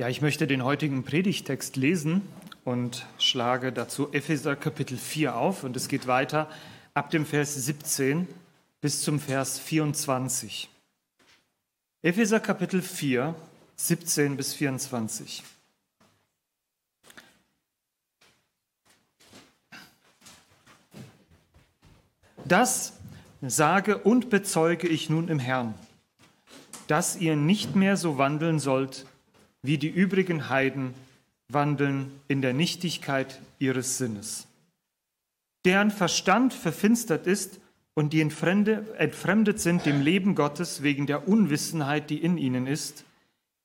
Ja, ich möchte den heutigen Predigtext lesen und schlage dazu Epheser Kapitel 4 auf und es geht weiter ab dem Vers 17 bis zum Vers 24. Epheser Kapitel 4, 17 bis 24. Das sage und bezeuge ich nun im Herrn, dass ihr nicht mehr so wandeln sollt, wie die übrigen Heiden wandeln in der Nichtigkeit ihres Sinnes, deren Verstand verfinstert ist und die entfremdet sind dem Leben Gottes wegen der Unwissenheit, die in ihnen ist,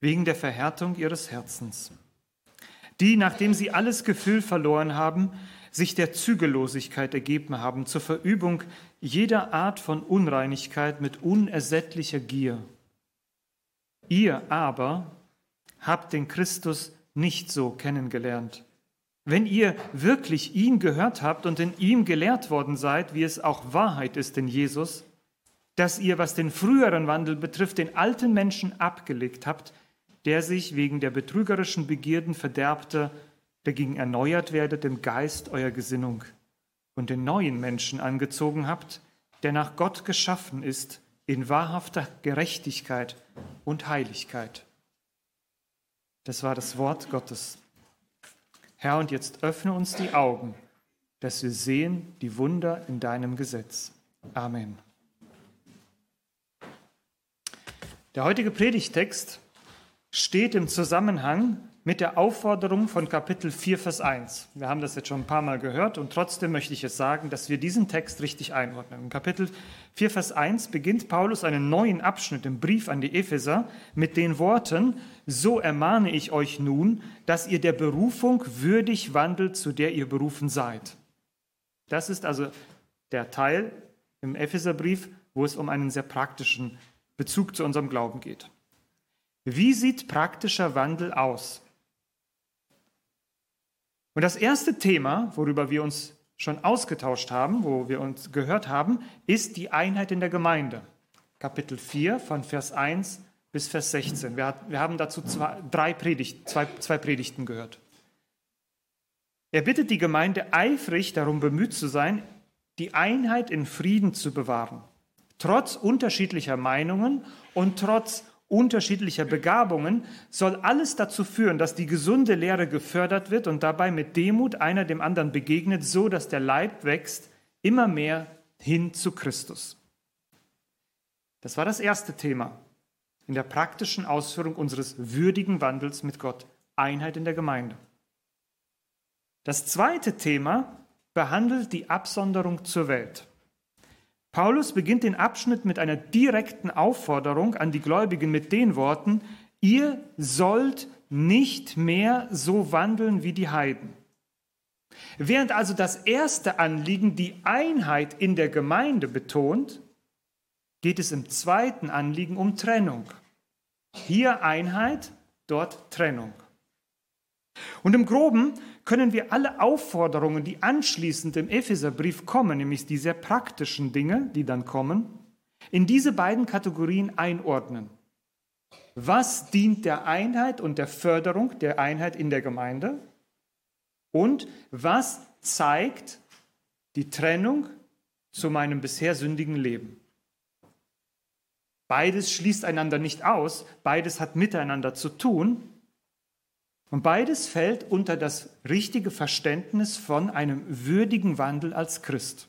wegen der Verhärtung ihres Herzens, die, nachdem sie alles Gefühl verloren haben, sich der Zügellosigkeit ergeben haben, zur Verübung jeder Art von Unreinigkeit mit unersättlicher Gier. Ihr aber habt den Christus nicht so kennengelernt. Wenn ihr wirklich ihn gehört habt und in ihm gelehrt worden seid, wie es auch Wahrheit ist in Jesus, dass ihr, was den früheren Wandel betrifft, den alten Menschen abgelegt habt, der sich wegen der betrügerischen Begierden verderbte, dagegen erneuert werdet im Geist eurer Gesinnung und den neuen Menschen angezogen habt, der nach Gott geschaffen ist, in wahrhafter Gerechtigkeit und Heiligkeit. Das war das Wort Gottes. Herr, und jetzt öffne uns die Augen, dass wir sehen die Wunder in deinem Gesetz. Amen. Der heutige Predigtext steht im Zusammenhang mit der Aufforderung von Kapitel 4, Vers 1. Wir haben das jetzt schon ein paar Mal gehört und trotzdem möchte ich es sagen, dass wir diesen Text richtig einordnen. In Kapitel 4, Vers 1 beginnt Paulus einen neuen Abschnitt im Brief an die Epheser mit den Worten, so ermahne ich euch nun, dass ihr der Berufung würdig wandelt, zu der ihr berufen seid. Das ist also der Teil im Epheserbrief, wo es um einen sehr praktischen Bezug zu unserem Glauben geht. Wie sieht praktischer Wandel aus? Und das erste Thema, worüber wir uns schon ausgetauscht haben, wo wir uns gehört haben, ist die Einheit in der Gemeinde. Kapitel 4 von Vers 1 bis Vers 16. Wir, wir haben dazu zwei, drei Predigt, zwei, zwei Predigten gehört. Er bittet die Gemeinde eifrig darum bemüht zu sein, die Einheit in Frieden zu bewahren, trotz unterschiedlicher Meinungen und trotz unterschiedlicher Begabungen, soll alles dazu führen, dass die gesunde Lehre gefördert wird und dabei mit Demut einer dem anderen begegnet, so dass der Leib wächst immer mehr hin zu Christus. Das war das erste Thema in der praktischen Ausführung unseres würdigen Wandels mit Gott, Einheit in der Gemeinde. Das zweite Thema behandelt die Absonderung zur Welt. Paulus beginnt den Abschnitt mit einer direkten Aufforderung an die Gläubigen mit den Worten, ihr sollt nicht mehr so wandeln wie die Heiden. Während also das erste Anliegen die Einheit in der Gemeinde betont, geht es im zweiten Anliegen um Trennung. Hier Einheit, dort Trennung. Und im groben können wir alle Aufforderungen, die anschließend im Epheserbrief kommen, nämlich die sehr praktischen Dinge, die dann kommen, in diese beiden Kategorien einordnen. Was dient der Einheit und der Förderung der Einheit in der Gemeinde? Und was zeigt die Trennung zu meinem bisher sündigen Leben? Beides schließt einander nicht aus, beides hat miteinander zu tun, und beides fällt unter das richtige Verständnis von einem würdigen Wandel als Christ.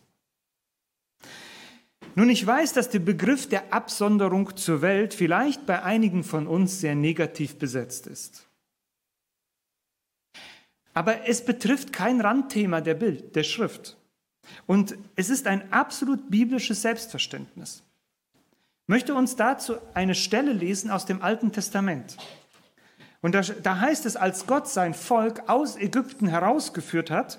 Nun, ich weiß, dass der Begriff der Absonderung zur Welt vielleicht bei einigen von uns sehr negativ besetzt ist. Aber es betrifft kein Randthema der Bild, der Schrift. Und es ist ein absolut biblisches Selbstverständnis. Ich möchte uns dazu eine Stelle lesen aus dem Alten Testament. Und da, da heißt es, als Gott sein Volk aus Ägypten herausgeführt hat,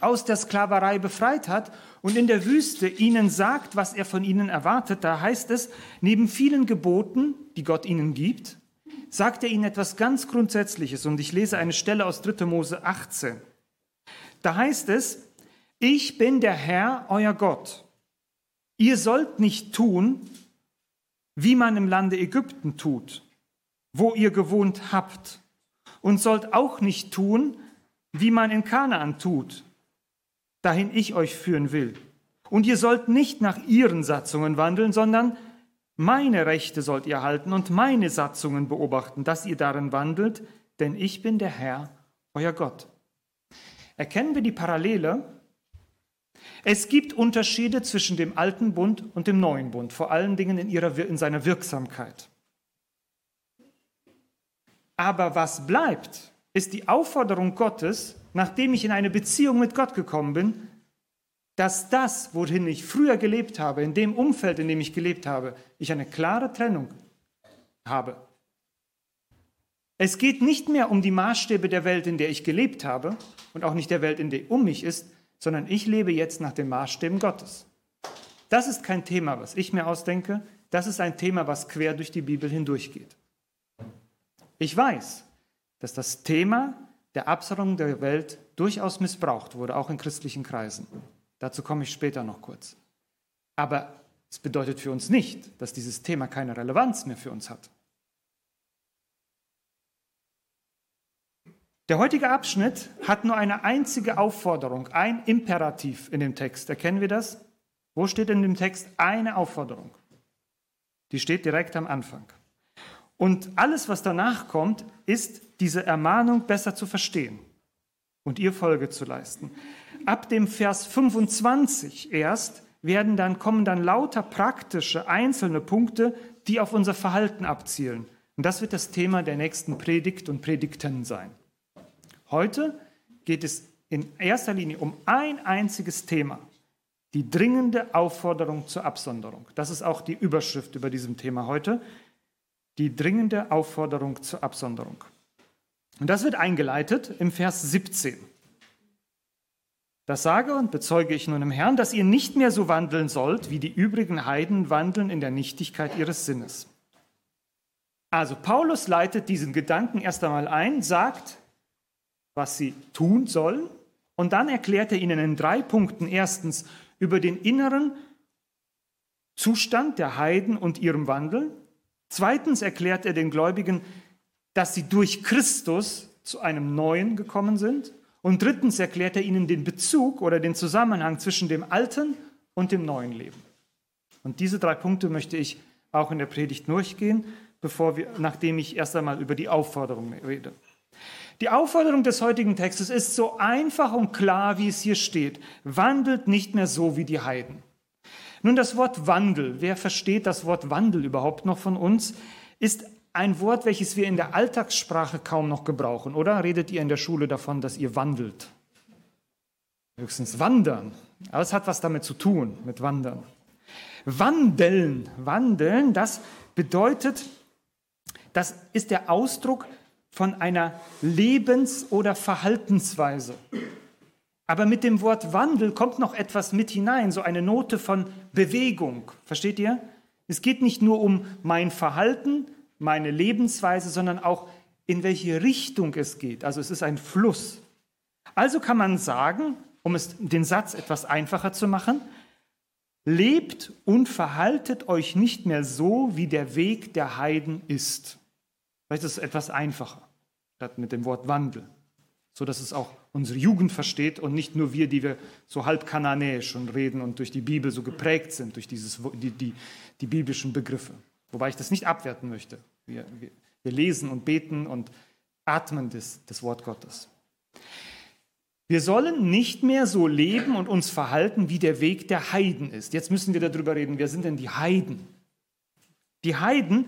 aus der Sklaverei befreit hat und in der Wüste ihnen sagt, was er von ihnen erwartet, da heißt es, neben vielen Geboten, die Gott ihnen gibt, sagt er ihnen etwas ganz Grundsätzliches. Und ich lese eine Stelle aus 3. Mose 18. Da heißt es, ich bin der Herr, euer Gott. Ihr sollt nicht tun, wie man im Lande Ägypten tut wo ihr gewohnt habt, und sollt auch nicht tun, wie man in Kanaan tut, dahin ich euch führen will. Und ihr sollt nicht nach ihren Satzungen wandeln, sondern meine Rechte sollt ihr halten und meine Satzungen beobachten, dass ihr darin wandelt, denn ich bin der Herr, euer Gott. Erkennen wir die Parallele? Es gibt Unterschiede zwischen dem alten Bund und dem neuen Bund, vor allen Dingen in, ihrer, in seiner Wirksamkeit. Aber was bleibt, ist die Aufforderung Gottes, nachdem ich in eine Beziehung mit Gott gekommen bin, dass das, wohin ich früher gelebt habe, in dem Umfeld, in dem ich gelebt habe, ich eine klare Trennung habe. Es geht nicht mehr um die Maßstäbe der Welt, in der ich gelebt habe und auch nicht der Welt, in der um mich ist, sondern ich lebe jetzt nach den Maßstäben Gottes. Das ist kein Thema, was ich mir ausdenke, das ist ein Thema, was quer durch die Bibel hindurchgeht. Ich weiß, dass das Thema der Absonderung der Welt durchaus missbraucht wurde, auch in christlichen Kreisen. Dazu komme ich später noch kurz. Aber es bedeutet für uns nicht, dass dieses Thema keine Relevanz mehr für uns hat. Der heutige Abschnitt hat nur eine einzige Aufforderung, ein Imperativ in dem Text. Erkennen wir das? Wo steht in dem Text eine Aufforderung? Die steht direkt am Anfang. Und alles, was danach kommt, ist diese Ermahnung besser zu verstehen und ihr Folge zu leisten. Ab dem Vers 25 erst werden dann, kommen dann lauter praktische einzelne Punkte, die auf unser Verhalten abzielen. Und das wird das Thema der nächsten Predigt und Predigten sein. Heute geht es in erster Linie um ein einziges Thema, die dringende Aufforderung zur Absonderung. Das ist auch die Überschrift über diesem Thema heute die dringende Aufforderung zur Absonderung. Und das wird eingeleitet im Vers 17. Das sage und bezeuge ich nun im Herrn, dass ihr nicht mehr so wandeln sollt, wie die übrigen Heiden wandeln in der Nichtigkeit ihres Sinnes. Also Paulus leitet diesen Gedanken erst einmal ein, sagt, was sie tun sollen, und dann erklärt er ihnen in drei Punkten erstens über den inneren Zustand der Heiden und ihrem Wandel, Zweitens erklärt er den Gläubigen, dass sie durch Christus zu einem Neuen gekommen sind. Und drittens erklärt er ihnen den Bezug oder den Zusammenhang zwischen dem alten und dem neuen Leben. Und diese drei Punkte möchte ich auch in der Predigt durchgehen, bevor wir, nachdem ich erst einmal über die Aufforderung rede. Die Aufforderung des heutigen Textes ist so einfach und klar, wie es hier steht. Wandelt nicht mehr so wie die Heiden. Nun, das Wort Wandel, wer versteht das Wort Wandel überhaupt noch von uns, ist ein Wort, welches wir in der Alltagssprache kaum noch gebrauchen, oder? Redet ihr in der Schule davon, dass ihr wandelt? Höchstens wandern. Aber es hat was damit zu tun, mit wandern. Wandeln, wandeln, das bedeutet, das ist der Ausdruck von einer Lebens- oder Verhaltensweise. Aber mit dem Wort Wandel kommt noch etwas mit hinein, so eine Note von Bewegung. Versteht ihr? Es geht nicht nur um mein Verhalten, meine Lebensweise, sondern auch in welche Richtung es geht. Also es ist ein Fluss. Also kann man sagen, um es den Satz etwas einfacher zu machen, lebt und verhaltet euch nicht mehr so, wie der Weg der Heiden ist. Vielleicht ist es etwas einfacher, statt mit dem Wort Wandel so dass es auch unsere Jugend versteht und nicht nur wir, die wir so halb kananäisch schon reden und durch die Bibel so geprägt sind, durch dieses, die, die, die biblischen Begriffe. Wobei ich das nicht abwerten möchte. Wir, wir, wir lesen und beten und atmen das, das Wort Gottes. Wir sollen nicht mehr so leben und uns verhalten, wie der Weg der Heiden ist. Jetzt müssen wir darüber reden, wer sind denn die Heiden? Die Heiden,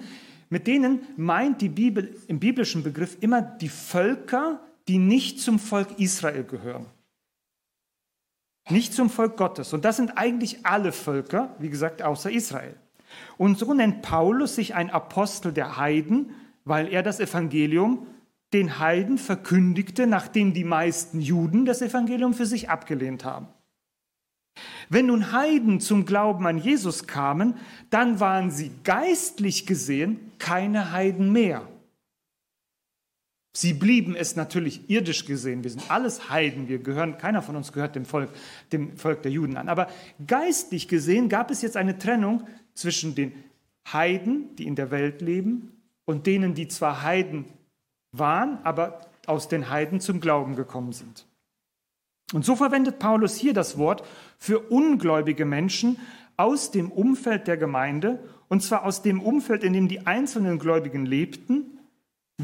mit denen meint die Bibel im biblischen Begriff immer die Völker, die nicht zum Volk Israel gehören. Nicht zum Volk Gottes. Und das sind eigentlich alle Völker, wie gesagt, außer Israel. Und so nennt Paulus sich ein Apostel der Heiden, weil er das Evangelium den Heiden verkündigte, nachdem die meisten Juden das Evangelium für sich abgelehnt haben. Wenn nun Heiden zum Glauben an Jesus kamen, dann waren sie geistlich gesehen keine Heiden mehr. Sie blieben es natürlich irdisch gesehen. Wir sind alles Heiden. Wir gehören, keiner von uns gehört dem Volk, dem Volk der Juden an. Aber geistlich gesehen gab es jetzt eine Trennung zwischen den Heiden, die in der Welt leben, und denen, die zwar Heiden waren, aber aus den Heiden zum Glauben gekommen sind. Und so verwendet Paulus hier das Wort für ungläubige Menschen aus dem Umfeld der Gemeinde, und zwar aus dem Umfeld, in dem die einzelnen Gläubigen lebten,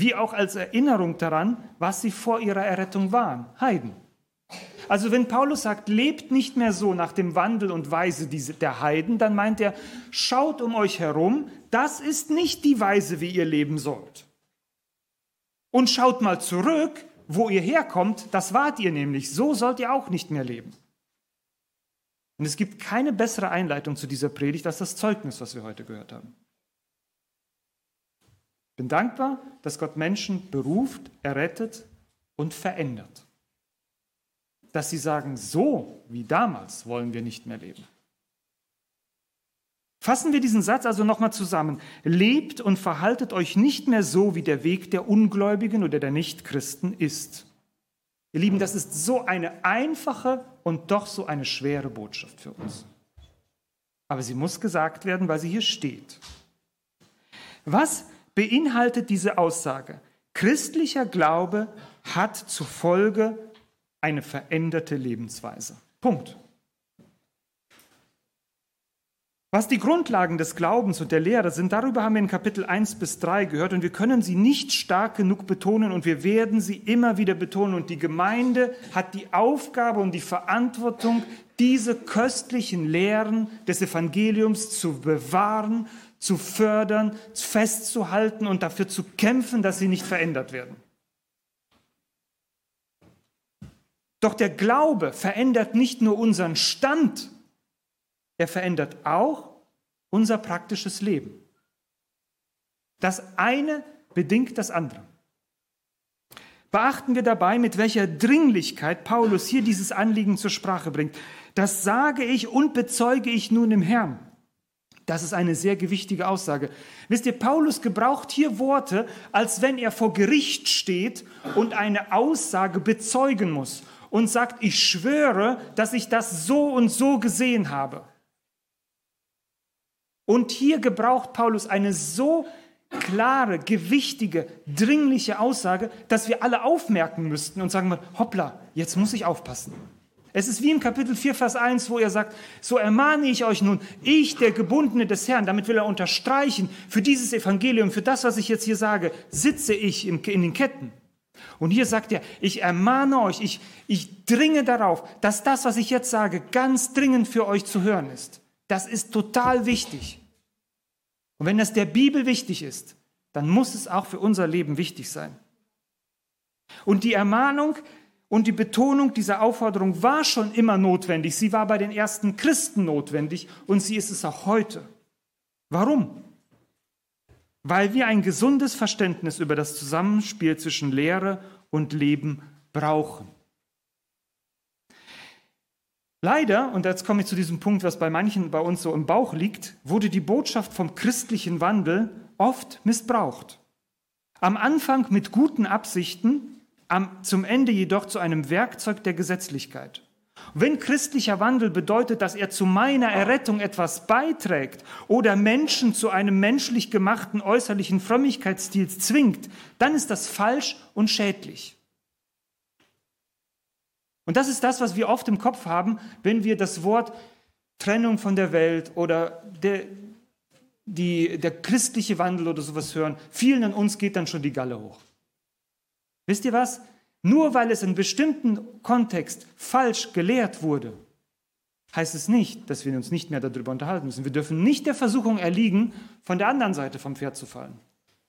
wie auch als Erinnerung daran, was sie vor ihrer Errettung waren, Heiden. Also wenn Paulus sagt, lebt nicht mehr so nach dem Wandel und Weise der Heiden, dann meint er, schaut um euch herum, das ist nicht die Weise, wie ihr leben sollt. Und schaut mal zurück, wo ihr herkommt, das wart ihr nämlich, so sollt ihr auch nicht mehr leben. Und es gibt keine bessere Einleitung zu dieser Predigt als das Zeugnis, was wir heute gehört haben. Bin dankbar, dass Gott Menschen beruft, errettet und verändert dass sie sagen, so wie damals wollen wir nicht mehr leben. Fassen wir diesen Satz also nochmal zusammen. Lebt und verhaltet euch nicht mehr so, wie der Weg der Ungläubigen oder der Nichtchristen ist. Ihr Lieben, das ist so eine einfache und doch so eine schwere Botschaft für uns. Aber sie muss gesagt werden, weil sie hier steht. Was beinhaltet diese Aussage? Christlicher Glaube hat zur Folge eine veränderte Lebensweise. Punkt. Was die Grundlagen des Glaubens und der Lehre sind, darüber haben wir in Kapitel 1 bis 3 gehört und wir können sie nicht stark genug betonen und wir werden sie immer wieder betonen. Und die Gemeinde hat die Aufgabe und die Verantwortung, diese köstlichen Lehren des Evangeliums zu bewahren, zu fördern, festzuhalten und dafür zu kämpfen, dass sie nicht verändert werden. Doch der Glaube verändert nicht nur unseren Stand, er verändert auch unser praktisches Leben. Das eine bedingt das andere. Beachten wir dabei, mit welcher Dringlichkeit Paulus hier dieses Anliegen zur Sprache bringt. Das sage ich und bezeuge ich nun im Herrn. Das ist eine sehr gewichtige Aussage. Wisst ihr, Paulus gebraucht hier Worte, als wenn er vor Gericht steht und eine Aussage bezeugen muss und sagt, ich schwöre, dass ich das so und so gesehen habe. Und hier gebraucht Paulus eine so klare, gewichtige, dringliche Aussage, dass wir alle aufmerken müssten und sagen, hoppla, jetzt muss ich aufpassen. Es ist wie im Kapitel 4, Vers 1, wo er sagt, so ermahne ich euch nun, ich, der Gebundene des Herrn, damit will er unterstreichen, für dieses Evangelium, für das, was ich jetzt hier sage, sitze ich in den Ketten. Und hier sagt er, ich ermahne euch, ich, ich dringe darauf, dass das, was ich jetzt sage, ganz dringend für euch zu hören ist. Das ist total wichtig. Und wenn das der Bibel wichtig ist, dann muss es auch für unser Leben wichtig sein. Und die Ermahnung und die Betonung dieser Aufforderung war schon immer notwendig. Sie war bei den ersten Christen notwendig und sie ist es auch heute. Warum? weil wir ein gesundes Verständnis über das Zusammenspiel zwischen Lehre und Leben brauchen. Leider, und jetzt komme ich zu diesem Punkt, was bei manchen bei uns so im Bauch liegt, wurde die Botschaft vom christlichen Wandel oft missbraucht. Am Anfang mit guten Absichten, am, zum Ende jedoch zu einem Werkzeug der Gesetzlichkeit. Wenn christlicher Wandel bedeutet, dass er zu meiner Errettung etwas beiträgt oder Menschen zu einem menschlich gemachten äußerlichen Frömmigkeitsstil zwingt, dann ist das falsch und schädlich. Und das ist das, was wir oft im Kopf haben, wenn wir das Wort Trennung von der Welt oder der, die, der christliche Wandel oder sowas hören. Vielen an uns geht dann schon die Galle hoch. Wisst ihr was? Nur weil es in bestimmten Kontext falsch gelehrt wurde, heißt es nicht, dass wir uns nicht mehr darüber unterhalten müssen. Wir dürfen nicht der Versuchung erliegen, von der anderen Seite vom Pferd zu fallen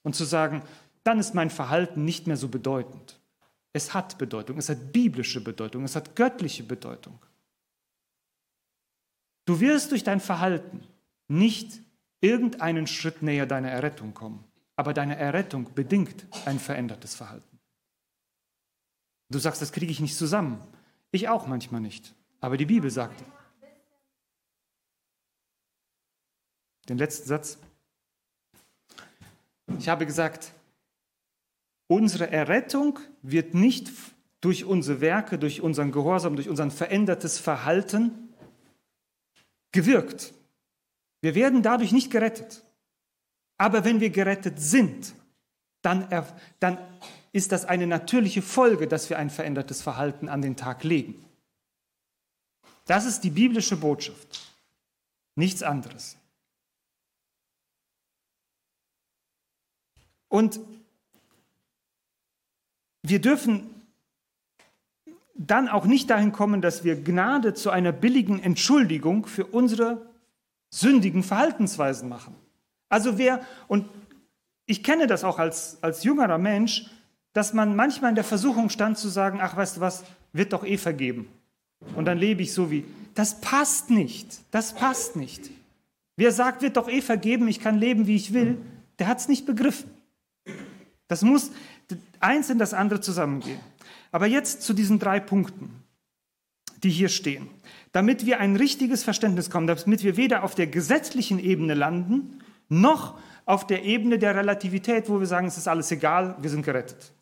und zu sagen, dann ist mein Verhalten nicht mehr so bedeutend. Es hat Bedeutung, es hat biblische Bedeutung, es hat göttliche Bedeutung. Du wirst durch dein Verhalten nicht irgendeinen Schritt näher deiner Errettung kommen, aber deine Errettung bedingt ein verändertes Verhalten. Du sagst, das kriege ich nicht zusammen. Ich auch manchmal nicht. Aber die Bibel sagt. Den letzten Satz. Ich habe gesagt, unsere Errettung wird nicht durch unsere Werke, durch unseren Gehorsam, durch unser verändertes Verhalten gewirkt. Wir werden dadurch nicht gerettet. Aber wenn wir gerettet sind, dann, dann ist das eine natürliche Folge, dass wir ein verändertes Verhalten an den Tag legen. Das ist die biblische Botschaft. Nichts anderes. Und wir dürfen dann auch nicht dahin kommen, dass wir Gnade zu einer billigen Entschuldigung für unsere sündigen Verhaltensweisen machen. Also wer, und ich kenne das auch als, als jüngerer Mensch, dass man manchmal in der Versuchung stand zu sagen, ach weißt du was, wird doch eh vergeben. Und dann lebe ich so wie, das passt nicht, das passt nicht. Wer sagt, wird doch eh vergeben, ich kann leben, wie ich will, der hat es nicht begriffen. Das muss eins in das andere zusammengehen. Aber jetzt zu diesen drei Punkten, die hier stehen. Damit wir ein richtiges Verständnis kommen, damit wir weder auf der gesetzlichen Ebene landen, noch auf der Ebene der Relativität, wo wir sagen, es ist alles egal, wir sind gerettet.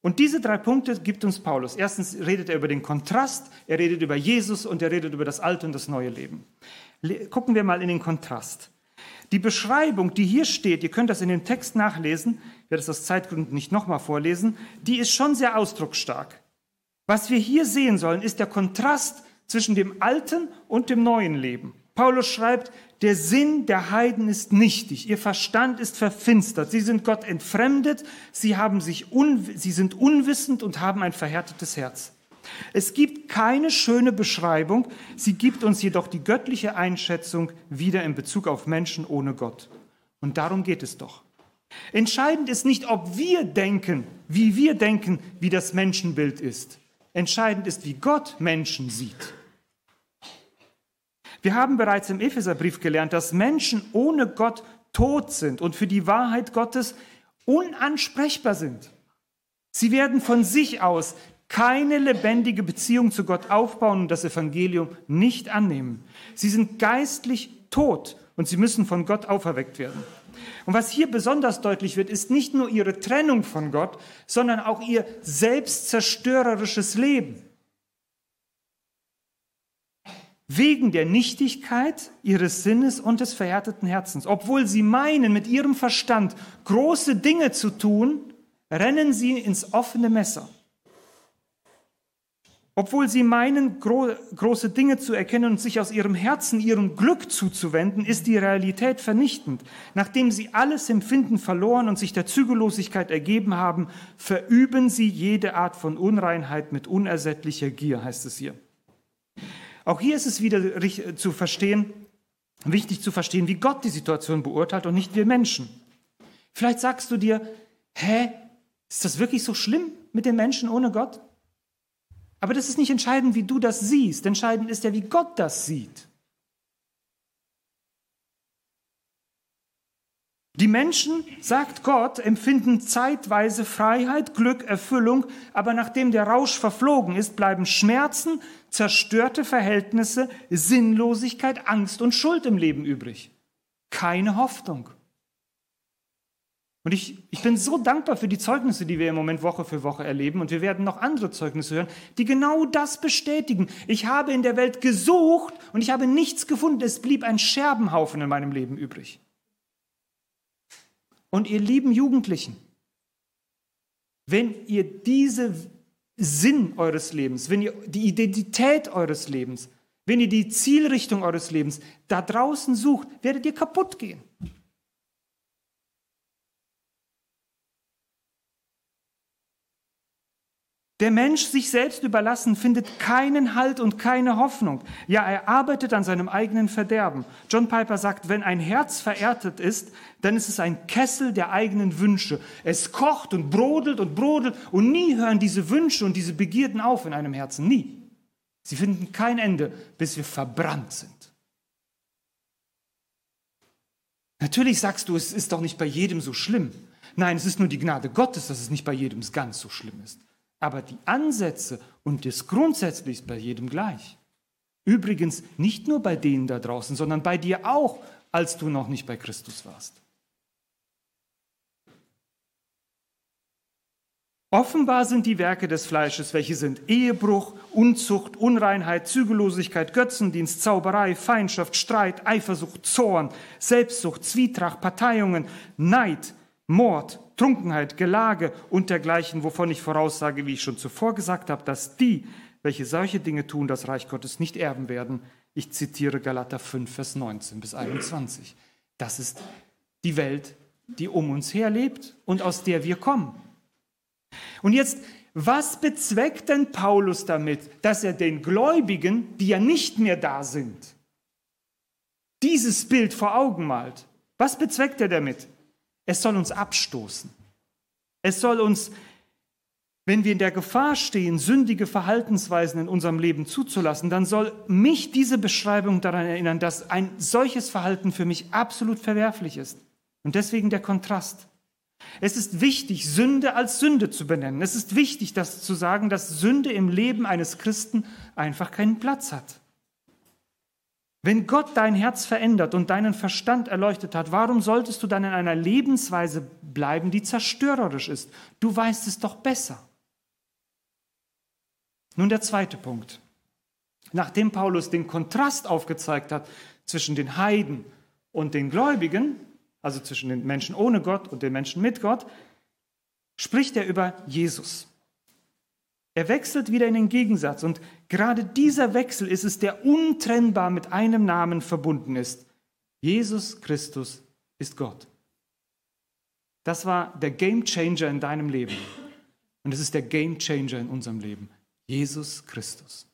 Und diese drei Punkte gibt uns Paulus. Erstens redet er über den Kontrast, er redet über Jesus und er redet über das alte und das neue Leben. Gucken wir mal in den Kontrast. Die Beschreibung, die hier steht, ihr könnt das in dem Text nachlesen, ich werde es aus Zeitgründen nicht nochmal vorlesen, die ist schon sehr ausdrucksstark. Was wir hier sehen sollen, ist der Kontrast zwischen dem alten und dem neuen Leben. Paulus schreibt, der Sinn der Heiden ist nichtig, ihr Verstand ist verfinstert, sie sind Gott entfremdet, sie, haben sich un, sie sind unwissend und haben ein verhärtetes Herz. Es gibt keine schöne Beschreibung, sie gibt uns jedoch die göttliche Einschätzung wieder in Bezug auf Menschen ohne Gott. Und darum geht es doch. Entscheidend ist nicht, ob wir denken, wie wir denken, wie das Menschenbild ist. Entscheidend ist, wie Gott Menschen sieht. Wir haben bereits im Epheserbrief gelernt, dass Menschen ohne Gott tot sind und für die Wahrheit Gottes unansprechbar sind. Sie werden von sich aus keine lebendige Beziehung zu Gott aufbauen und das Evangelium nicht annehmen. Sie sind geistlich tot und sie müssen von Gott auferweckt werden. Und was hier besonders deutlich wird, ist nicht nur ihre Trennung von Gott, sondern auch ihr selbstzerstörerisches Leben. Wegen der Nichtigkeit ihres Sinnes und des verhärteten Herzens. Obwohl sie meinen, mit ihrem Verstand große Dinge zu tun, rennen sie ins offene Messer. Obwohl sie meinen, gro große Dinge zu erkennen und sich aus ihrem Herzen ihrem Glück zuzuwenden, ist die Realität vernichtend. Nachdem sie alles Empfinden verloren und sich der Zügellosigkeit ergeben haben, verüben sie jede Art von Unreinheit mit unersättlicher Gier, heißt es hier. Auch hier ist es wieder zu verstehen, wichtig zu verstehen, wie Gott die Situation beurteilt und nicht wir Menschen. Vielleicht sagst du dir, hä, ist das wirklich so schlimm mit den Menschen ohne Gott? Aber das ist nicht entscheidend, wie du das siehst. Entscheidend ist ja, wie Gott das sieht. Die Menschen, sagt Gott, empfinden zeitweise Freiheit, Glück, Erfüllung, aber nachdem der Rausch verflogen ist, bleiben Schmerzen, zerstörte Verhältnisse, Sinnlosigkeit, Angst und Schuld im Leben übrig. Keine Hoffnung. Und ich, ich bin so dankbar für die Zeugnisse, die wir im Moment Woche für Woche erleben. Und wir werden noch andere Zeugnisse hören, die genau das bestätigen. Ich habe in der Welt gesucht und ich habe nichts gefunden. Es blieb ein Scherbenhaufen in meinem Leben übrig. Und ihr lieben Jugendlichen, wenn ihr diese Sinn eures Lebens, wenn ihr die Identität eures Lebens, wenn ihr die Zielrichtung eures Lebens da draußen sucht, werdet ihr kaputt gehen. Der Mensch sich selbst überlassen findet keinen Halt und keine Hoffnung. Ja, er arbeitet an seinem eigenen Verderben. John Piper sagt, wenn ein Herz verärtet ist, dann ist es ein Kessel der eigenen Wünsche. Es kocht und brodelt und brodelt und nie hören diese Wünsche und diese Begierden auf in einem Herzen. Nie. Sie finden kein Ende, bis wir verbrannt sind. Natürlich sagst du, es ist doch nicht bei jedem so schlimm. Nein, es ist nur die Gnade Gottes, dass es nicht bei jedem ganz so schlimm ist. Aber die Ansätze und das grundsätzlich ist bei jedem gleich. Übrigens nicht nur bei denen da draußen, sondern bei dir auch, als du noch nicht bei Christus warst. Offenbar sind die Werke des Fleisches, welche sind Ehebruch, Unzucht, Unreinheit, Zügellosigkeit, Götzendienst, Zauberei, Feindschaft, Streit, Eifersucht, Zorn, Selbstsucht, Zwietracht, Parteiungen, Neid, Mord, Trunkenheit, Gelage und dergleichen, wovon ich voraussage, wie ich schon zuvor gesagt habe, dass die, welche solche Dinge tun, das Reich Gottes nicht erben werden. Ich zitiere Galater 5, Vers 19 bis 21. Das ist die Welt, die um uns her lebt und aus der wir kommen. Und jetzt, was bezweckt denn Paulus damit, dass er den Gläubigen, die ja nicht mehr da sind, dieses Bild vor Augen malt? Was bezweckt er damit? Es soll uns abstoßen. Es soll uns, wenn wir in der Gefahr stehen, sündige Verhaltensweisen in unserem Leben zuzulassen, dann soll mich diese Beschreibung daran erinnern, dass ein solches Verhalten für mich absolut verwerflich ist. Und deswegen der Kontrast. Es ist wichtig, Sünde als Sünde zu benennen. Es ist wichtig, das zu sagen, dass Sünde im Leben eines Christen einfach keinen Platz hat. Wenn Gott dein Herz verändert und deinen Verstand erleuchtet hat, warum solltest du dann in einer Lebensweise bleiben, die zerstörerisch ist? Du weißt es doch besser. Nun der zweite Punkt. Nachdem Paulus den Kontrast aufgezeigt hat zwischen den Heiden und den Gläubigen, also zwischen den Menschen ohne Gott und den Menschen mit Gott, spricht er über Jesus. Er wechselt wieder in den Gegensatz und gerade dieser Wechsel ist es, der untrennbar mit einem Namen verbunden ist. Jesus Christus ist Gott. Das war der Game Changer in deinem Leben. Und es ist der Game Changer in unserem Leben. Jesus Christus.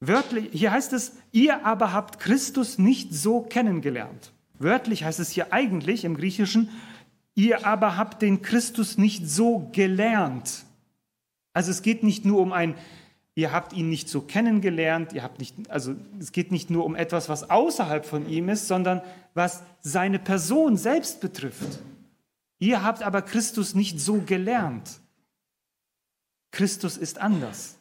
Wörtlich, hier heißt es, ihr aber habt Christus nicht so kennengelernt. Wörtlich heißt es hier eigentlich im Griechischen, ihr aber habt den Christus nicht so gelernt. Also es geht nicht nur um ein, ihr habt ihn nicht so kennengelernt, ihr habt nicht, also es geht nicht nur um etwas, was außerhalb von ihm ist, sondern was seine Person selbst betrifft. Ihr habt aber Christus nicht so gelernt. Christus ist anders.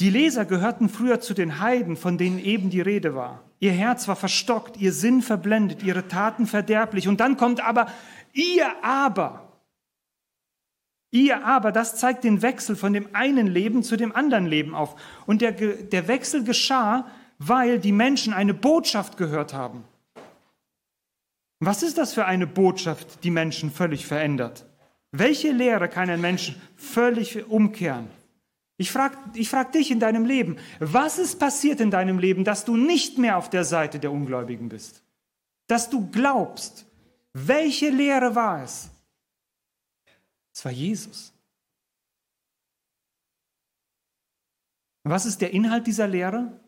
Die Leser gehörten früher zu den Heiden, von denen eben die Rede war. Ihr Herz war verstockt, ihr Sinn verblendet, ihre Taten verderblich. Und dann kommt aber ihr aber. Ihr aber, das zeigt den Wechsel von dem einen Leben zu dem anderen Leben auf. Und der, der Wechsel geschah, weil die Menschen eine Botschaft gehört haben. Was ist das für eine Botschaft, die Menschen völlig verändert? Welche Lehre kann ein Mensch völlig umkehren? Ich frage ich frag dich in deinem Leben, was ist passiert in deinem Leben, dass du nicht mehr auf der Seite der Ungläubigen bist? Dass du glaubst. Welche Lehre war es? Es war Jesus. Was ist der Inhalt dieser Lehre?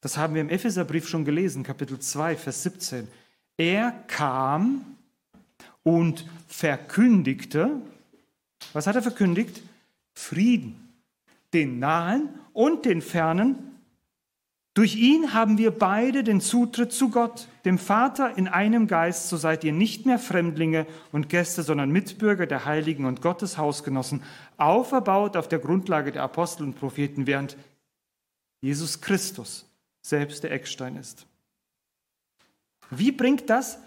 Das haben wir im Epheserbrief schon gelesen, Kapitel 2, Vers 17. Er kam und verkündigte, was hat er verkündigt? Frieden den Nahen und den Fernen. Durch ihn haben wir beide den Zutritt zu Gott, dem Vater in einem Geist, so seid ihr nicht mehr Fremdlinge und Gäste, sondern Mitbürger der Heiligen und Gottes Hausgenossen, auferbaut auf der Grundlage der Apostel und Propheten, während Jesus Christus selbst der Eckstein ist. Wie bringt das,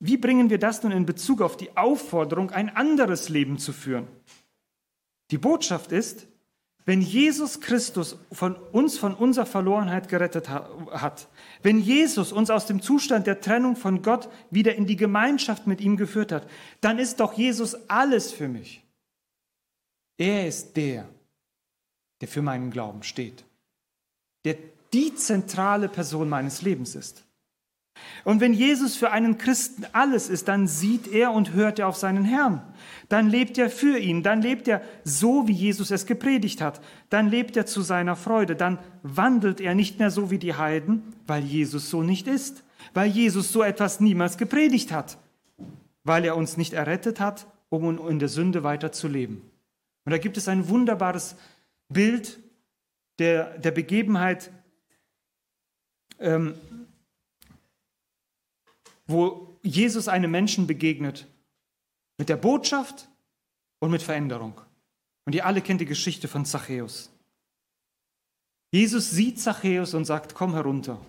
wie bringen wir das nun in Bezug auf die Aufforderung, ein anderes Leben zu führen? Die Botschaft ist, wenn Jesus Christus von uns von unserer Verlorenheit gerettet hat, wenn Jesus uns aus dem Zustand der Trennung von Gott wieder in die Gemeinschaft mit ihm geführt hat, dann ist doch Jesus alles für mich. Er ist der, der für meinen Glauben steht, der die zentrale Person meines Lebens ist. Und wenn Jesus für einen Christen alles ist, dann sieht er und hört er auf seinen Herrn. Dann lebt er für ihn, dann lebt er so, wie Jesus es gepredigt hat. Dann lebt er zu seiner Freude, dann wandelt er nicht mehr so wie die Heiden, weil Jesus so nicht ist, weil Jesus so etwas niemals gepredigt hat, weil er uns nicht errettet hat, um in der Sünde weiter zu leben. Und da gibt es ein wunderbares Bild der, der Begebenheit, ähm, wo Jesus einem Menschen begegnet mit der Botschaft und mit Veränderung. Und ihr alle kennt die Geschichte von Zachäus. Jesus sieht Zachäus und sagt, komm herunter.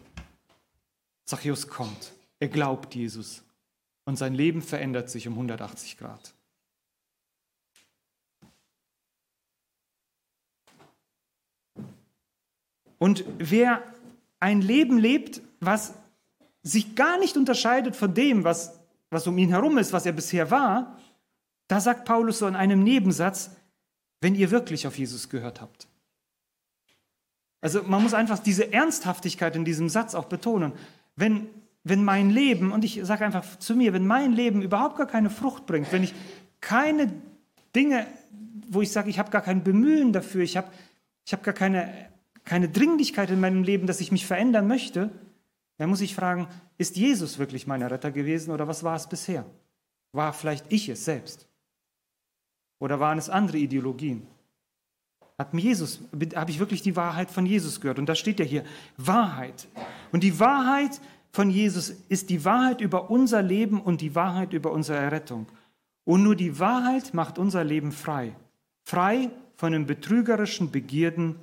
Zachäus kommt. Er glaubt Jesus. Und sein Leben verändert sich um 180 Grad. Und wer ein Leben lebt, was sich gar nicht unterscheidet von dem, was, was um ihn herum ist, was er bisher war, da sagt Paulus so in einem Nebensatz, wenn ihr wirklich auf Jesus gehört habt. Also man muss einfach diese Ernsthaftigkeit in diesem Satz auch betonen. Wenn, wenn mein Leben, und ich sage einfach zu mir, wenn mein Leben überhaupt gar keine Frucht bringt, wenn ich keine Dinge, wo ich sage, ich habe gar kein Bemühen dafür, ich habe ich hab gar keine, keine Dringlichkeit in meinem Leben, dass ich mich verändern möchte, dann muss ich fragen, ist Jesus wirklich mein Retter gewesen oder was war es bisher? War vielleicht ich es selbst? Oder waren es andere Ideologien? Hat mir Jesus, habe ich wirklich die Wahrheit von Jesus gehört? Und da steht ja hier Wahrheit. Und die Wahrheit von Jesus ist die Wahrheit über unser Leben und die Wahrheit über unsere Errettung. Und nur die Wahrheit macht unser Leben frei. Frei von den betrügerischen Begierden,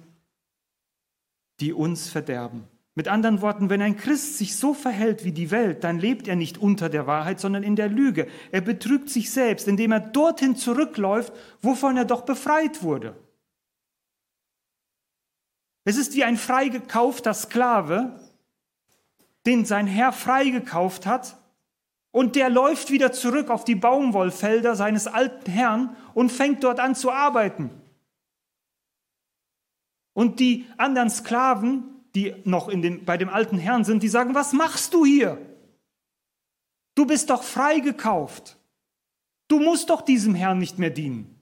die uns verderben. Mit anderen Worten, wenn ein Christ sich so verhält wie die Welt, dann lebt er nicht unter der Wahrheit, sondern in der Lüge. Er betrügt sich selbst, indem er dorthin zurückläuft, wovon er doch befreit wurde. Es ist wie ein freigekaufter Sklave, den sein Herr freigekauft hat, und der läuft wieder zurück auf die Baumwollfelder seines alten Herrn und fängt dort an zu arbeiten. Und die anderen Sklaven, die noch dem, bei dem alten Herrn sind, die sagen, was machst du hier? Du bist doch freigekauft. Du musst doch diesem Herrn nicht mehr dienen.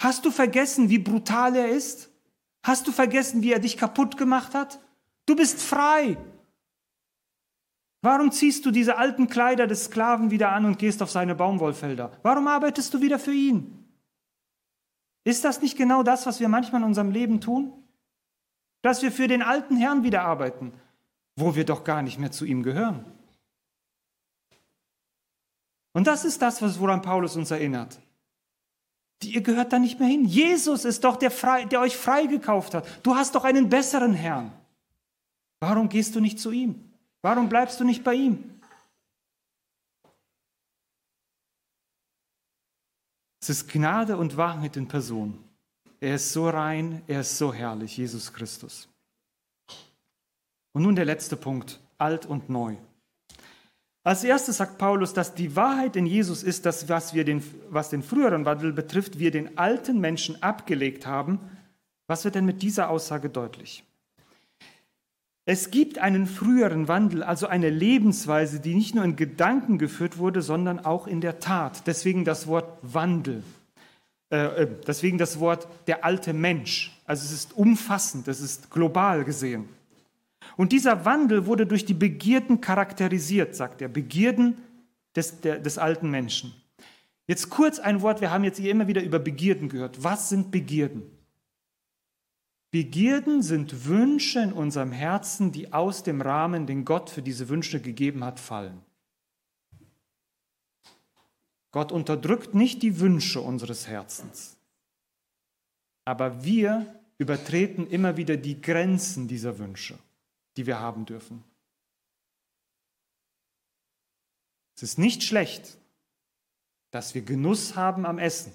Hast du vergessen, wie brutal er ist? Hast du vergessen, wie er dich kaputt gemacht hat? Du bist frei. Warum ziehst du diese alten Kleider des Sklaven wieder an und gehst auf seine Baumwollfelder? Warum arbeitest du wieder für ihn? Ist das nicht genau das, was wir manchmal in unserem Leben tun? Dass wir für den alten Herrn wieder arbeiten, wo wir doch gar nicht mehr zu ihm gehören. Und das ist das, woran Paulus uns erinnert. Ihr gehört da nicht mehr hin. Jesus ist doch der, frei, der euch freigekauft hat. Du hast doch einen besseren Herrn. Warum gehst du nicht zu ihm? Warum bleibst du nicht bei ihm? Es ist Gnade und Wahrheit in Person. Er ist so rein, er ist so herrlich, Jesus Christus. Und nun der letzte Punkt, alt und neu. Als erstes sagt Paulus, dass die Wahrheit in Jesus ist, dass was, wir den, was den früheren Wandel betrifft, wir den alten Menschen abgelegt haben. Was wird denn mit dieser Aussage deutlich? Es gibt einen früheren Wandel, also eine Lebensweise, die nicht nur in Gedanken geführt wurde, sondern auch in der Tat. Deswegen das Wort Wandel. Äh, äh deswegen das Wort der alte Mensch. Also es ist umfassend, es ist global gesehen. Und dieser Wandel wurde durch die Begierden charakterisiert, sagt er, Begierden des, der, des alten Menschen. Jetzt kurz ein Wort, wir haben jetzt hier immer wieder über Begierden gehört. Was sind Begierden? Begierden sind Wünsche in unserem Herzen, die aus dem Rahmen, den Gott für diese Wünsche gegeben hat, fallen. Gott unterdrückt nicht die Wünsche unseres Herzens, aber wir übertreten immer wieder die Grenzen dieser Wünsche die wir haben dürfen. Es ist nicht schlecht, dass wir Genuss haben am Essen.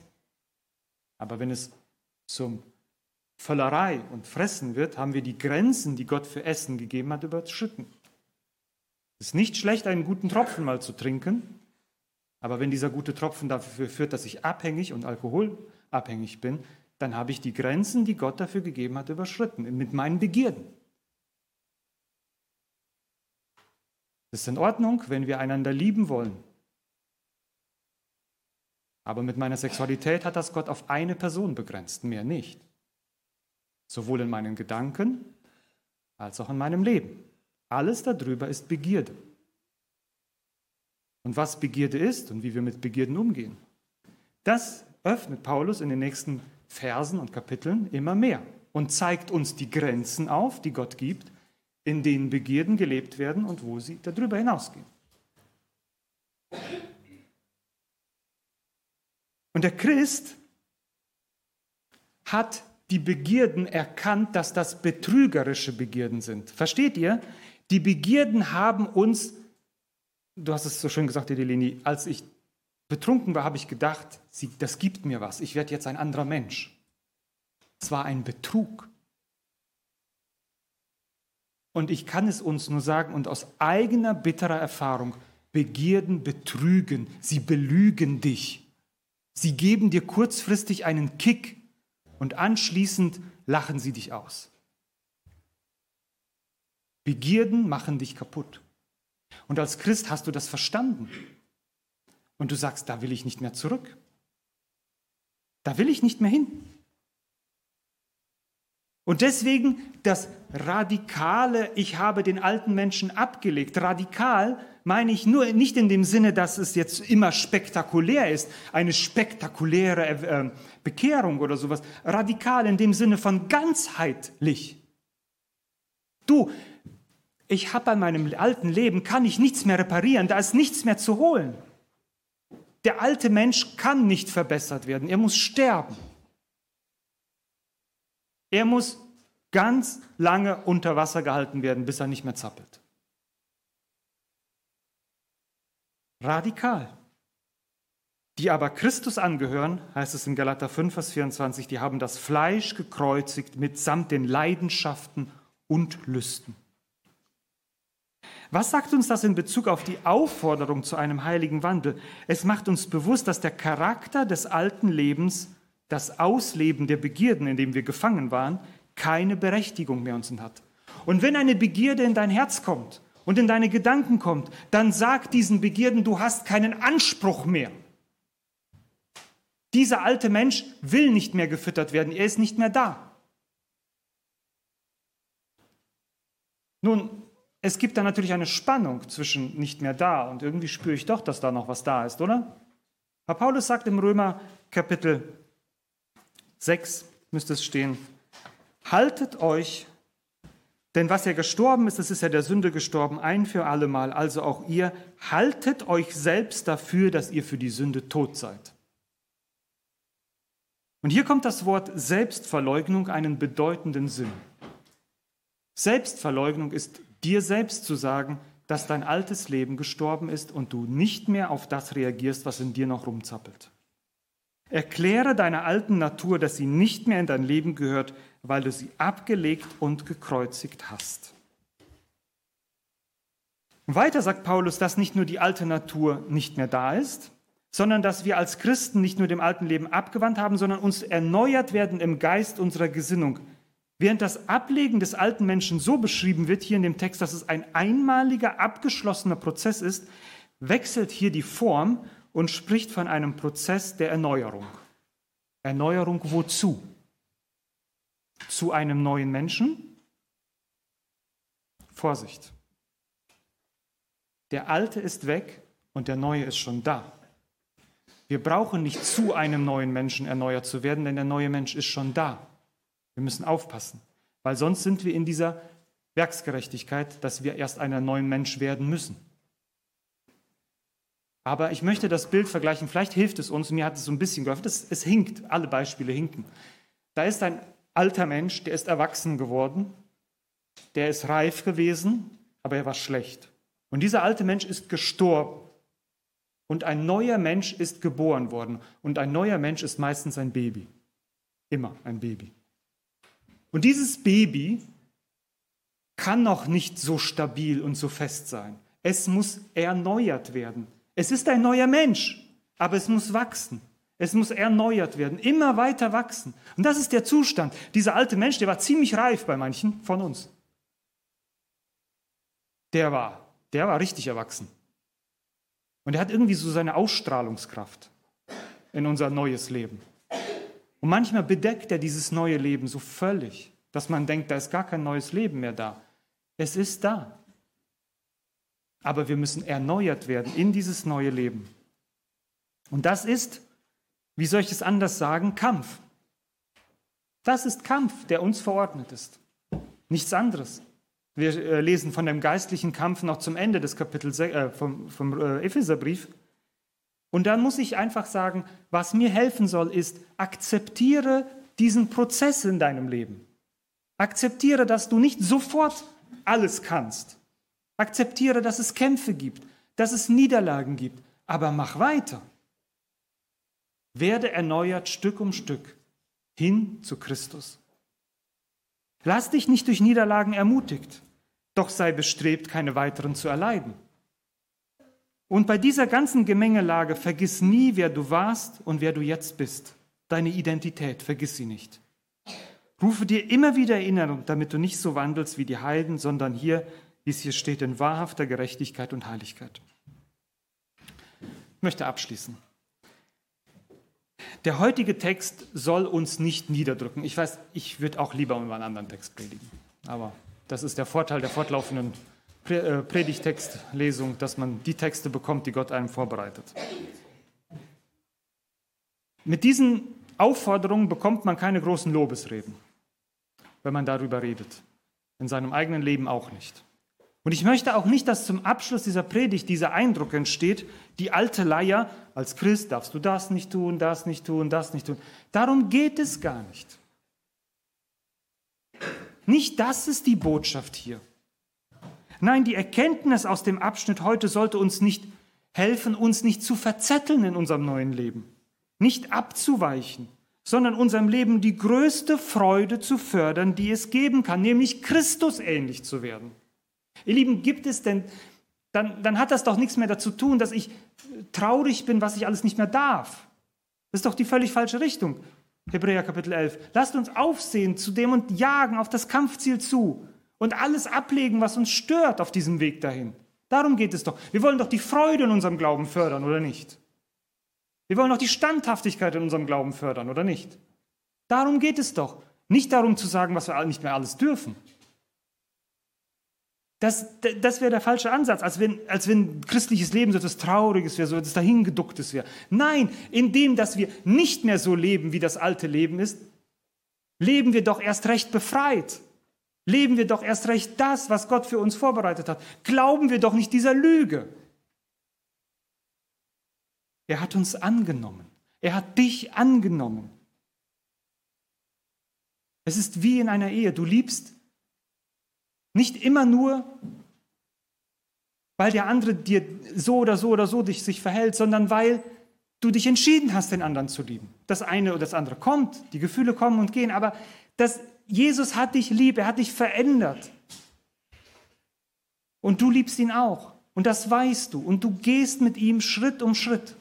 Aber wenn es zum Völlerei und Fressen wird, haben wir die Grenzen, die Gott für Essen gegeben hat, überschritten. Es ist nicht schlecht, einen guten Tropfen mal zu trinken, aber wenn dieser gute Tropfen dafür führt, dass ich abhängig und alkoholabhängig bin, dann habe ich die Grenzen, die Gott dafür gegeben hat, überschritten mit meinen Begierden. Es ist in Ordnung, wenn wir einander lieben wollen. Aber mit meiner Sexualität hat das Gott auf eine Person begrenzt, mehr nicht. Sowohl in meinen Gedanken als auch in meinem Leben. Alles darüber ist Begierde. Und was Begierde ist und wie wir mit Begierden umgehen, das öffnet Paulus in den nächsten Versen und Kapiteln immer mehr und zeigt uns die Grenzen auf, die Gott gibt in denen Begierden gelebt werden und wo sie darüber hinausgehen. Und der Christ hat die Begierden erkannt, dass das betrügerische Begierden sind. Versteht ihr? Die Begierden haben uns, du hast es so schön gesagt, Edelini, als ich betrunken war, habe ich gedacht, das gibt mir was, ich werde jetzt ein anderer Mensch. Es war ein Betrug. Und ich kann es uns nur sagen und aus eigener bitterer Erfahrung, Begierden betrügen, sie belügen dich. Sie geben dir kurzfristig einen Kick und anschließend lachen sie dich aus. Begierden machen dich kaputt. Und als Christ hast du das verstanden. Und du sagst, da will ich nicht mehr zurück. Da will ich nicht mehr hin. Und deswegen das radikale, ich habe den alten Menschen abgelegt. Radikal meine ich nur nicht in dem Sinne, dass es jetzt immer spektakulär ist, eine spektakuläre äh, Bekehrung oder sowas. Radikal in dem Sinne von ganzheitlich. Du, ich habe an meinem alten Leben, kann ich nichts mehr reparieren, da ist nichts mehr zu holen. Der alte Mensch kann nicht verbessert werden, er muss sterben. Er muss ganz lange unter Wasser gehalten werden, bis er nicht mehr zappelt. Radikal. Die aber Christus angehören, heißt es in Galater 5, Vers 24, die haben das Fleisch gekreuzigt mitsamt den Leidenschaften und Lüsten. Was sagt uns das in Bezug auf die Aufforderung zu einem heiligen Wandel? Es macht uns bewusst, dass der Charakter des alten Lebens das Ausleben der Begierden, in dem wir gefangen waren, keine Berechtigung mehr uns hat. Und wenn eine Begierde in dein Herz kommt und in deine Gedanken kommt, dann sag diesen Begierden, du hast keinen Anspruch mehr. Dieser alte Mensch will nicht mehr gefüttert werden, er ist nicht mehr da. Nun, es gibt da natürlich eine Spannung zwischen nicht mehr da und irgendwie spüre ich doch, dass da noch was da ist, oder? Paulus sagt im Römer Kapitel 6 müsste es stehen. Haltet euch, denn was ja gestorben ist, das ist ja der Sünde gestorben, ein für allemal. Also auch ihr, haltet euch selbst dafür, dass ihr für die Sünde tot seid. Und hier kommt das Wort Selbstverleugnung einen bedeutenden Sinn. Selbstverleugnung ist dir selbst zu sagen, dass dein altes Leben gestorben ist und du nicht mehr auf das reagierst, was in dir noch rumzappelt. Erkläre deiner alten Natur, dass sie nicht mehr in dein Leben gehört, weil du sie abgelegt und gekreuzigt hast. Weiter sagt Paulus, dass nicht nur die alte Natur nicht mehr da ist, sondern dass wir als Christen nicht nur dem alten Leben abgewandt haben, sondern uns erneuert werden im Geist unserer Gesinnung. Während das Ablegen des alten Menschen so beschrieben wird hier in dem Text, dass es ein einmaliger, abgeschlossener Prozess ist, wechselt hier die Form und spricht von einem Prozess der Erneuerung. Erneuerung wozu? Zu einem neuen Menschen? Vorsicht. Der alte ist weg und der neue ist schon da. Wir brauchen nicht zu einem neuen Menschen erneuert zu werden, denn der neue Mensch ist schon da. Wir müssen aufpassen, weil sonst sind wir in dieser Werksgerechtigkeit, dass wir erst einen neuen Mensch werden müssen. Aber ich möchte das Bild vergleichen, vielleicht hilft es uns, mir hat es so ein bisschen geholfen, das, es hinkt, alle Beispiele hinken. Da ist ein alter Mensch, der ist erwachsen geworden, der ist reif gewesen, aber er war schlecht. Und dieser alte Mensch ist gestorben. Und ein neuer Mensch ist geboren worden. Und ein neuer Mensch ist meistens ein Baby. Immer ein Baby. Und dieses Baby kann noch nicht so stabil und so fest sein. Es muss erneuert werden. Es ist ein neuer Mensch, aber es muss wachsen. Es muss erneuert werden, immer weiter wachsen. Und das ist der Zustand. Dieser alte Mensch, der war ziemlich reif bei manchen von uns. Der war, der war richtig erwachsen. Und er hat irgendwie so seine Ausstrahlungskraft in unser neues Leben. Und manchmal bedeckt er dieses neue Leben so völlig, dass man denkt, da ist gar kein neues Leben mehr da. Es ist da. Aber wir müssen erneuert werden in dieses neue Leben. Und das ist, wie soll ich es anders sagen, Kampf. Das ist Kampf, der uns verordnet ist. Nichts anderes. Wir äh, lesen von dem geistlichen Kampf noch zum Ende des Kapitels äh, vom, vom äh, Epheserbrief. Und dann muss ich einfach sagen, was mir helfen soll, ist, akzeptiere diesen Prozess in deinem Leben. Akzeptiere, dass du nicht sofort alles kannst. Akzeptiere, dass es Kämpfe gibt, dass es Niederlagen gibt, aber mach weiter. Werde erneuert Stück um Stück hin zu Christus. Lass dich nicht durch Niederlagen ermutigt. doch sei bestrebt, keine weiteren zu erleiden. Und bei dieser ganzen Gemengelage vergiss nie, wer du warst und wer du jetzt bist. Deine Identität, vergiss sie nicht. Rufe dir immer wieder Erinnerung, damit du nicht so wandelst wie die Heiden, sondern hier, wie es hier steht, in wahrhafter Gerechtigkeit und Heiligkeit. Ich möchte abschließen. Der heutige Text soll uns nicht niederdrücken. Ich weiß, ich würde auch lieber über einen anderen Text predigen. Aber das ist der Vorteil der fortlaufenden Predigtextlesung, dass man die Texte bekommt, die Gott einem vorbereitet. Mit diesen Aufforderungen bekommt man keine großen Lobesreden, wenn man darüber redet. In seinem eigenen Leben auch nicht. Und ich möchte auch nicht, dass zum Abschluss dieser Predigt dieser Eindruck entsteht, die alte Leier, als Christ darfst du das nicht tun, das nicht tun, das nicht tun. Darum geht es gar nicht. Nicht das ist die Botschaft hier. Nein, die Erkenntnis aus dem Abschnitt heute sollte uns nicht helfen, uns nicht zu verzetteln in unserem neuen Leben, nicht abzuweichen, sondern unserem Leben die größte Freude zu fördern, die es geben kann, nämlich Christus ähnlich zu werden. Ihr Lieben, gibt es denn, dann, dann hat das doch nichts mehr dazu tun, dass ich traurig bin, was ich alles nicht mehr darf. Das ist doch die völlig falsche Richtung. Hebräer Kapitel 11. Lasst uns aufsehen zu dem und jagen auf das Kampfziel zu und alles ablegen, was uns stört auf diesem Weg dahin. Darum geht es doch. Wir wollen doch die Freude in unserem Glauben fördern, oder nicht? Wir wollen doch die Standhaftigkeit in unserem Glauben fördern, oder nicht? Darum geht es doch. Nicht darum zu sagen, was wir nicht mehr alles dürfen. Das, das wäre der falsche Ansatz, als wenn, als wenn christliches Leben so etwas Trauriges wäre, so etwas Dahingeducktes wäre. Nein, indem, dass wir nicht mehr so leben, wie das alte Leben ist, leben wir doch erst recht befreit. Leben wir doch erst recht das, was Gott für uns vorbereitet hat. Glauben wir doch nicht dieser Lüge. Er hat uns angenommen. Er hat dich angenommen. Es ist wie in einer Ehe. Du liebst nicht immer nur, weil der andere dir so oder so oder so dich, sich verhält, sondern weil du dich entschieden hast, den anderen zu lieben. Das eine oder das andere kommt, die Gefühle kommen und gehen, aber das, Jesus hat dich lieb, er hat dich verändert. Und du liebst ihn auch. Und das weißt du. Und du gehst mit ihm Schritt um Schritt.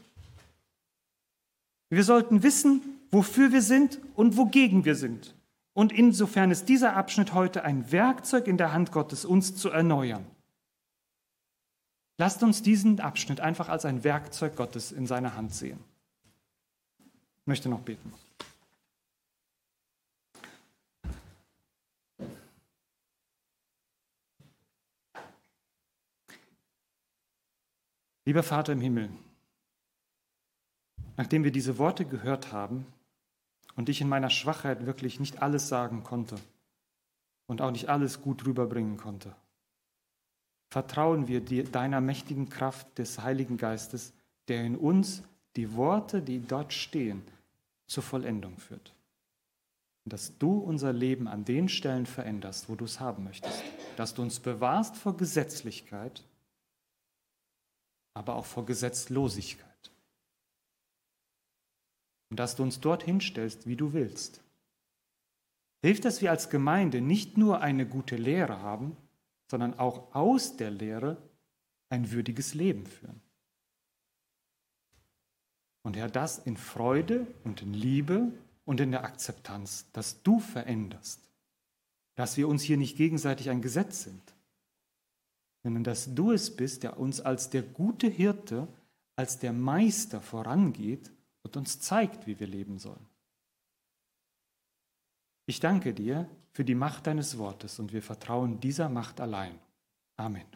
Wir sollten wissen, wofür wir sind und wogegen wir sind. Und insofern ist dieser Abschnitt heute ein Werkzeug in der Hand Gottes, uns zu erneuern. Lasst uns diesen Abschnitt einfach als ein Werkzeug Gottes in seiner Hand sehen. Ich möchte noch beten. Lieber Vater im Himmel, nachdem wir diese Worte gehört haben, und ich in meiner Schwachheit wirklich nicht alles sagen konnte und auch nicht alles gut rüberbringen konnte. Vertrauen wir dir, deiner mächtigen Kraft des Heiligen Geistes, der in uns die Worte, die dort stehen, zur Vollendung führt. Dass du unser Leben an den Stellen veränderst, wo du es haben möchtest. Dass du uns bewahrst vor Gesetzlichkeit, aber auch vor Gesetzlosigkeit und dass du uns dorthin stellst, wie du willst. Hilft, dass wir als Gemeinde nicht nur eine gute Lehre haben, sondern auch aus der Lehre ein würdiges Leben führen. Und Herr, das in Freude und in Liebe und in der Akzeptanz, dass du veränderst, dass wir uns hier nicht gegenseitig ein Gesetz sind, sondern dass du es bist, der uns als der gute Hirte, als der Meister vorangeht und uns zeigt, wie wir leben sollen. Ich danke dir für die Macht deines Wortes und wir vertrauen dieser Macht allein. Amen.